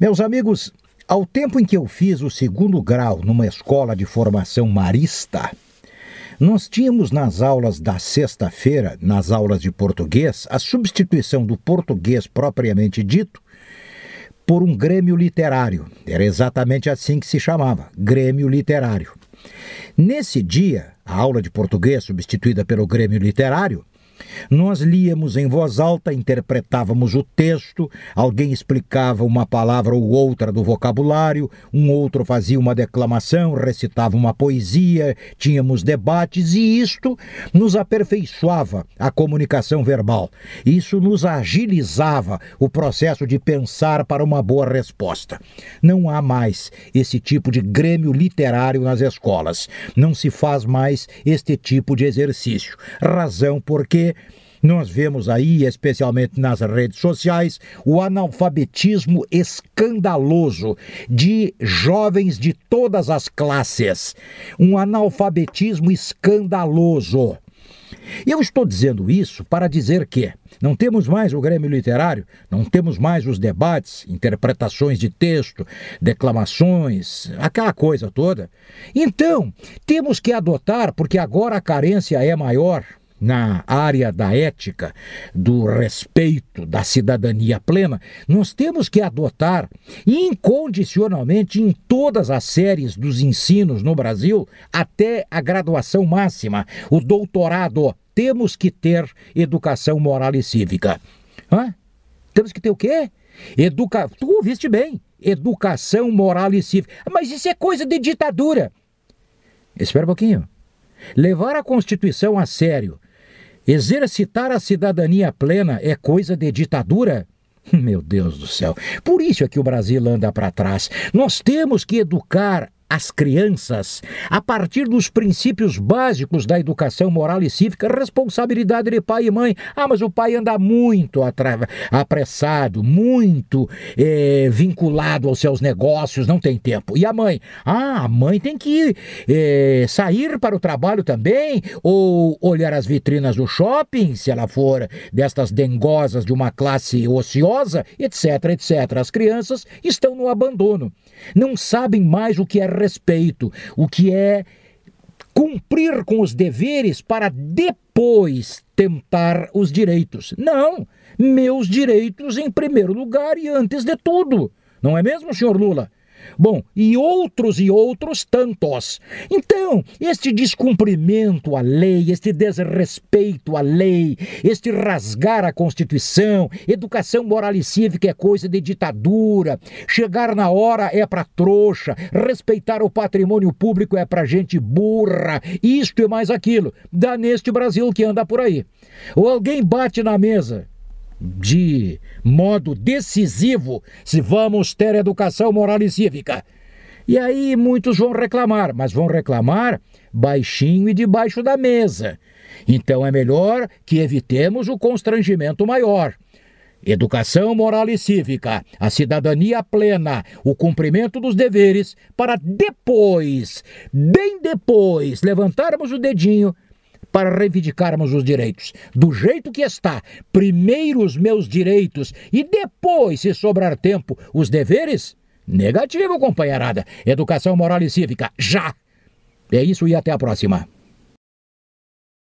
Meus amigos, ao tempo em que eu fiz o segundo grau numa escola de formação marista, nós tínhamos nas aulas da sexta-feira, nas aulas de português, a substituição do português propriamente dito por um grêmio literário. Era exatamente assim que se chamava, grêmio literário. Nesse dia, a aula de português substituída pelo grêmio literário, nós líamos em voz alta, interpretávamos o texto, alguém explicava uma palavra ou outra do vocabulário, um outro fazia uma declamação, recitava uma poesia, tínhamos debates e isto nos aperfeiçoava a comunicação verbal. Isso nos agilizava o processo de pensar para uma boa resposta. Não há mais esse tipo de grêmio literário nas escolas. Não se faz mais este tipo de exercício. Razão porque nós vemos aí, especialmente nas redes sociais, o analfabetismo escandaloso de jovens de todas as classes. Um analfabetismo escandaloso. Eu estou dizendo isso para dizer que não temos mais o Grêmio Literário, não temos mais os debates, interpretações de texto, declamações, aquela coisa toda. Então, temos que adotar, porque agora a carência é maior, na área da ética, do respeito, da cidadania plena, nós temos que adotar incondicionalmente em todas as séries dos ensinos no Brasil, até a graduação máxima, o doutorado, temos que ter educação moral e cívica. Hã? Temos que ter o quê? Educa... Tu ouviste bem. Educação moral e cívica. Mas isso é coisa de ditadura. Espera um pouquinho. Levar a Constituição a sério Exercitar a cidadania plena é coisa de ditadura? Meu Deus do céu. Por isso é que o Brasil anda para trás. Nós temos que educar as crianças, a partir dos princípios básicos da educação moral e cívica, responsabilidade de pai e mãe. Ah, mas o pai anda muito apressado, muito é, vinculado aos seus negócios, não tem tempo. E a mãe? Ah, a mãe tem que é, sair para o trabalho também, ou olhar as vitrinas do shopping, se ela for destas dengosas de uma classe ociosa, etc, etc. As crianças estão no abandono. Não sabem mais o que é respeito, o que é cumprir com os deveres para depois tentar os direitos. Não, meus direitos em primeiro lugar e antes de tudo. Não é mesmo, senhor Lula? Bom, e outros e outros tantos. Então, este descumprimento à lei, este desrespeito à lei, este rasgar a Constituição, educação moral e cívica é coisa de ditadura, chegar na hora é para trouxa, respeitar o patrimônio público é para gente burra, isto e mais aquilo. Dá neste Brasil que anda por aí. Ou alguém bate na mesa, de modo decisivo se vamos ter educação moral e cívica. E aí muitos vão reclamar, mas vão reclamar baixinho e debaixo da mesa. Então é melhor que evitemos o constrangimento maior. Educação moral e cívica, a cidadania plena, o cumprimento dos deveres, para depois, bem depois, levantarmos o dedinho para reivindicarmos os direitos. Do jeito que está, primeiro os meus direitos e depois, se sobrar tempo, os deveres? Negativo, companheirada. Educação moral e cívica, já! É isso e até a próxima.